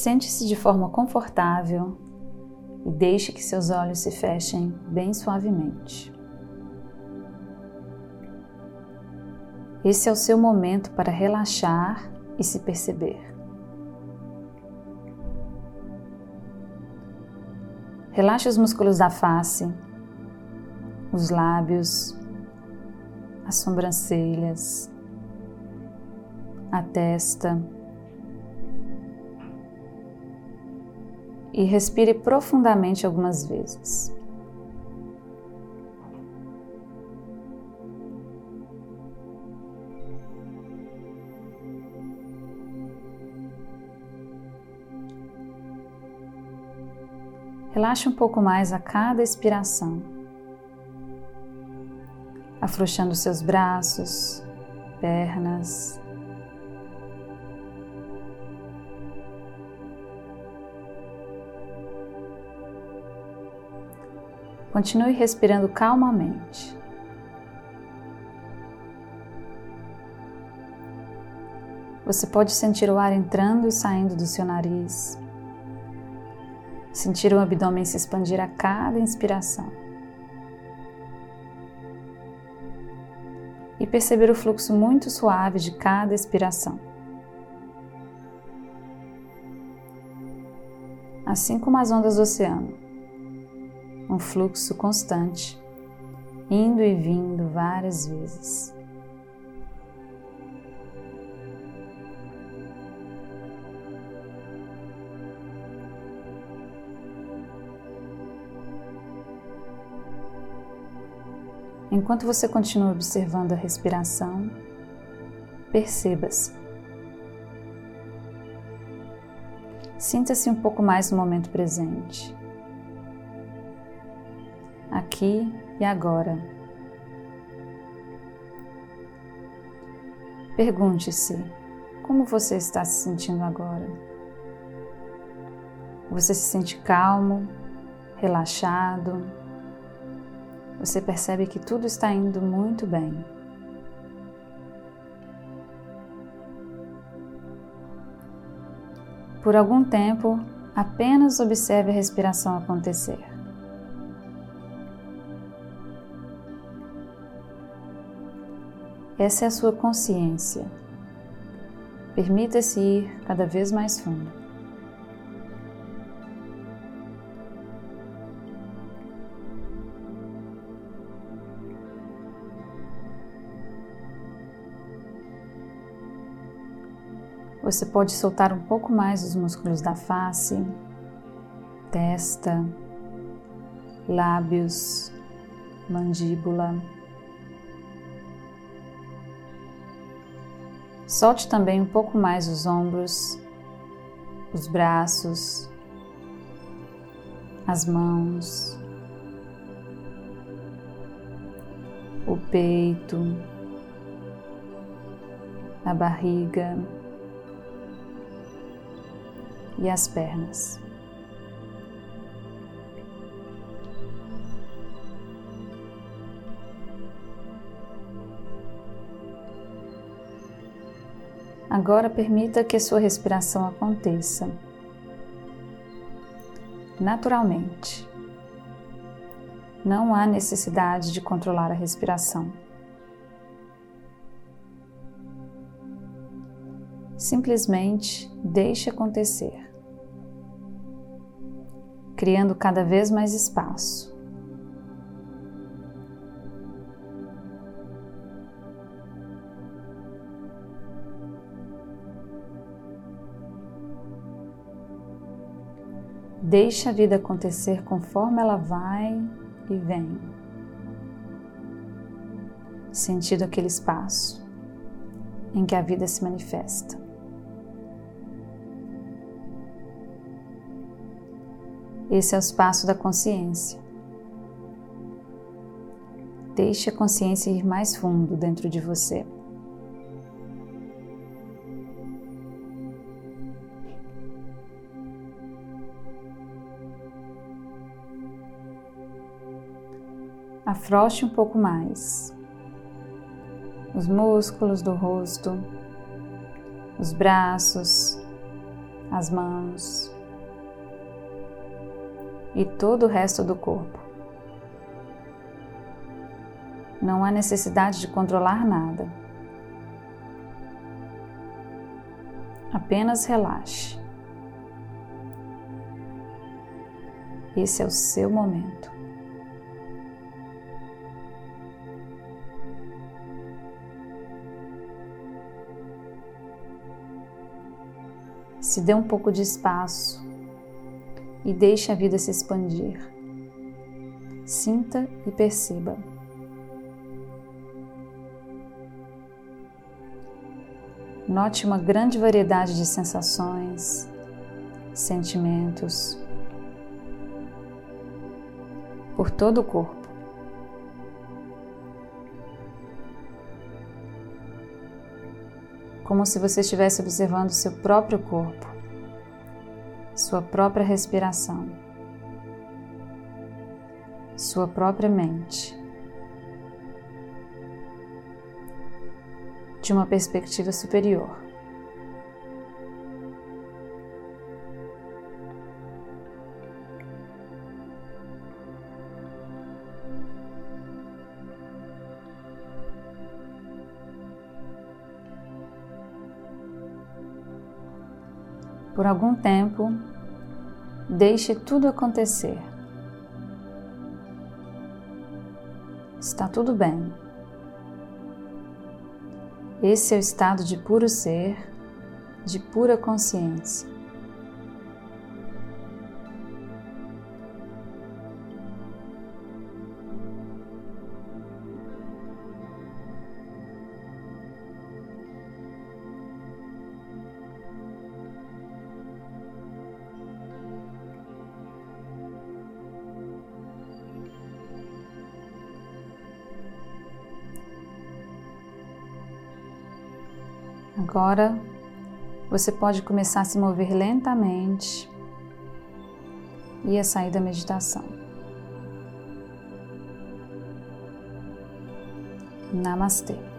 Sente-se de forma confortável e deixe que seus olhos se fechem bem suavemente. Esse é o seu momento para relaxar e se perceber. Relaxe os músculos da face, os lábios, as sobrancelhas, a testa. E respire profundamente algumas vezes. Relaxe um pouco mais a cada expiração, afrouxando seus braços, pernas. Continue respirando calmamente. Você pode sentir o ar entrando e saindo do seu nariz Sentir o abdômen se expandir a cada inspiração. E perceber o fluxo muito suave de cada expiração. Assim como as ondas do oceano. Um fluxo constante, indo e vindo várias vezes. Enquanto você continua observando a respiração, perceba-se. Sinta-se um pouco mais no momento presente, aqui e agora. Pergunte-se como você está se sentindo agora. Você se sente calmo, relaxado? você percebe que tudo está indo muito bem. Por algum tempo, apenas observe a respiração acontecer. Essa é a sua consciência. Permita-se ir cada vez mais fundo. Você pode soltar um pouco mais os músculos da face, testa, lábios, mandíbula. Solte também um pouco mais os ombros, os braços, as mãos, o peito, a barriga e as pernas. Agora permita que sua respiração aconteça naturalmente. Não há necessidade de controlar a respiração. Simplesmente deixe acontecer criando cada vez mais espaço. Deixe a vida acontecer conforme ela vai e vem, sentindo aquele espaço em que a vida se manifesta. Esse é o espaço da consciência. Deixe a consciência ir mais fundo dentro de você. Afroche um pouco mais os músculos do rosto, os braços, as mãos e todo o resto do corpo. Não há necessidade de controlar nada. Apenas relaxe. Esse é o seu momento. Se dê um pouco de espaço e deixe a vida se expandir. Sinta e perceba. Note uma grande variedade de sensações, sentimentos por todo o corpo. Como se você estivesse observando seu próprio corpo, sua própria respiração, sua própria mente. De uma perspectiva superior. Por algum tempo, deixe tudo acontecer. Está tudo bem. Esse é o estado de puro ser, de pura consciência. Agora você pode começar a se mover lentamente e a sair da meditação. Namastê.